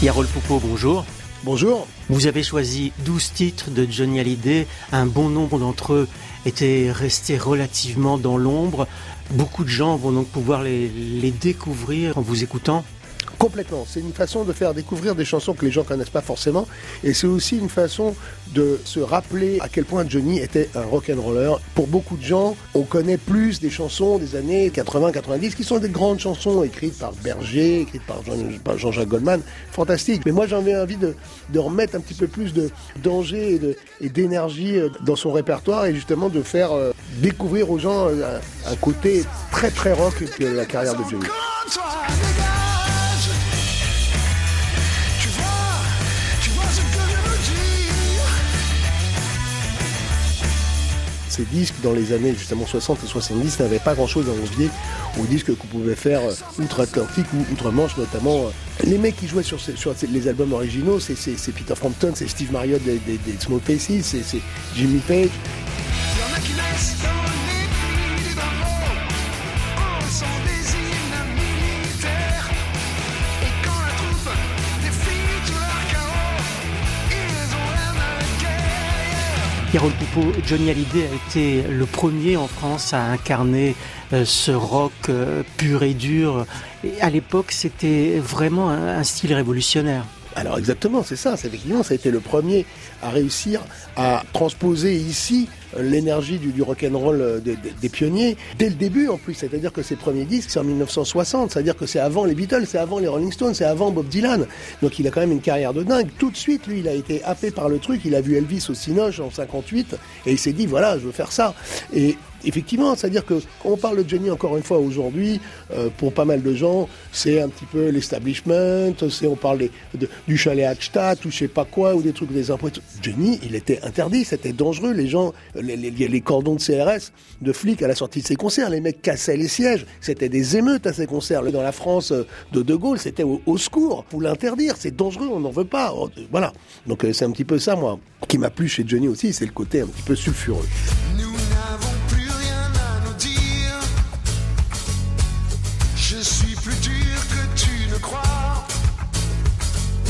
Yarol Poupeau, bonjour. Bonjour. Vous avez choisi 12 titres de Johnny Hallyday. Un bon nombre d'entre eux étaient restés relativement dans l'ombre. Beaucoup de gens vont donc pouvoir les, les découvrir en vous écoutant. Complètement. C'est une façon de faire découvrir des chansons que les gens connaissent pas forcément. Et c'est aussi une façon de se rappeler à quel point Johnny était un rock'n'roller. Pour beaucoup de gens, on connaît plus des chansons des années 80-90 qui sont des grandes chansons écrites par Berger, écrites par Jean-Jacques Goldman. Fantastique. Mais moi, j'avais envie de, remettre un petit peu plus de danger et d'énergie euh, dans son répertoire et justement de faire euh, découvrir aux gens euh, un, un côté très très rock de la carrière de Johnny. Ces disques dans les années justement 60 et 70 n'avaient pas grand chose à envier aux disques qu'on pouvait faire euh, outre-Atlantique ou outre-Manche notamment. Euh. Les mecs qui jouaient sur, les albums originaux, c'est Peter Frampton, c'est Steve Marriott des, des, des Small Faces, c'est Jimmy Page. Carole Poupeau, Johnny Hallyday a été le premier en France à incarner euh, ce rock euh, pur et dur. Et à l'époque, c'était vraiment un, style révolutionnaire. Alors exactement, c'est ça. C'est effectivement, ça a été le premier à réussir à transposer ici l'énergie du, du rock'n'roll euh, des, des, pionniers dès le début en plus. C'est-à-dire que ses premiers disques, c'est en 1960. C'est-à-dire que c'est avant les Beatles, c'est avant les Rolling Stones, c'est avant Bob Dylan. Donc il a quand même une carrière de dingue. Tout de suite, lui, il a été happé par le truc. Il a vu Elvis au Cinoche en 58 et il s'est dit voilà, je veux faire ça. Et effectivement, c'est-à-dire que quand on parle de Johnny encore une fois aujourd'hui, euh, pour pas mal de gens, c'est un petit peu l'establishment, c'est on parle de, du chalet Hackstatt ou je sais pas quoi ou des trucs des impôts. Johnny, il était interdit, c'était dangereux. Les gens, les, cordons de CRS, de flics à la sortie de ses concerts, les mecs cassaient les sièges. C'était des émeutes à ses concerts. Dans la France de De Gaulle, c'était au, secours pour l'interdire. C'est dangereux, on n'en veut pas. Voilà. Donc euh, c'est un petit peu ça, moi, qui m'a plu chez Johnny aussi, c'est le côté un petit peu sulfureux.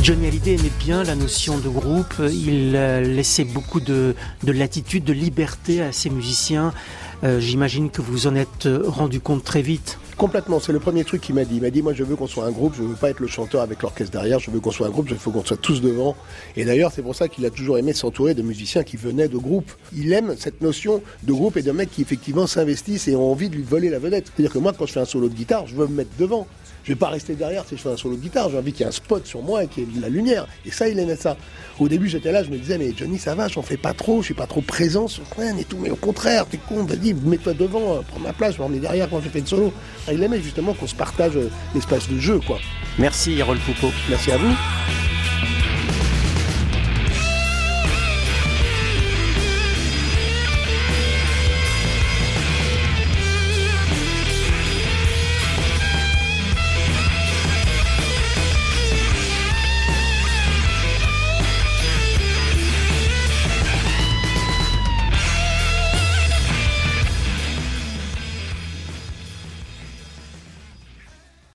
Johnny Hallyday aimait bien la notion de groupe, il euh, laissait beaucoup de, de, latitude, de liberté à ses musiciens. Euh, J'imagine que vous en êtes euh, rendu compte très vite. Complètement, c'est le premier truc qu'il m'a dit. Il m'a dit, moi je veux qu'on soit un groupe, je veux pas être le chanteur avec l'orchestre derrière, je veux qu'on soit un groupe, il faut qu'on soit tous devant. Et d'ailleurs, c'est pour ça qu'il a toujours aimé s'entourer de musiciens qui venaient de groupes. Il aime cette notion de groupe et de mecs qui effectivement s'investissent et ont envie de lui voler la vedette. C'est-à-dire que moi, quand je fais un solo de guitare, je veux me mettre devant. Je vais pas rester derrière si je fais un solo de guitare. J'ai envie qu'il y ait un spot sur moi et qu'il y ait de la lumière. Et ça, il aimait ça. Au début, j'étais là, je me disais, mais Johnny, ça va, j'en fais pas trop, je suis pas trop présent sur scène et tout. Mais au contraire, t'es con, vas-y, mets-toi devant, prends ma place, je remets derrière quand j'ai fait le solo. Il aimait justement qu'on se partage l'espace de jeu, quoi. Merci, Harold Foucault. Merci à vous.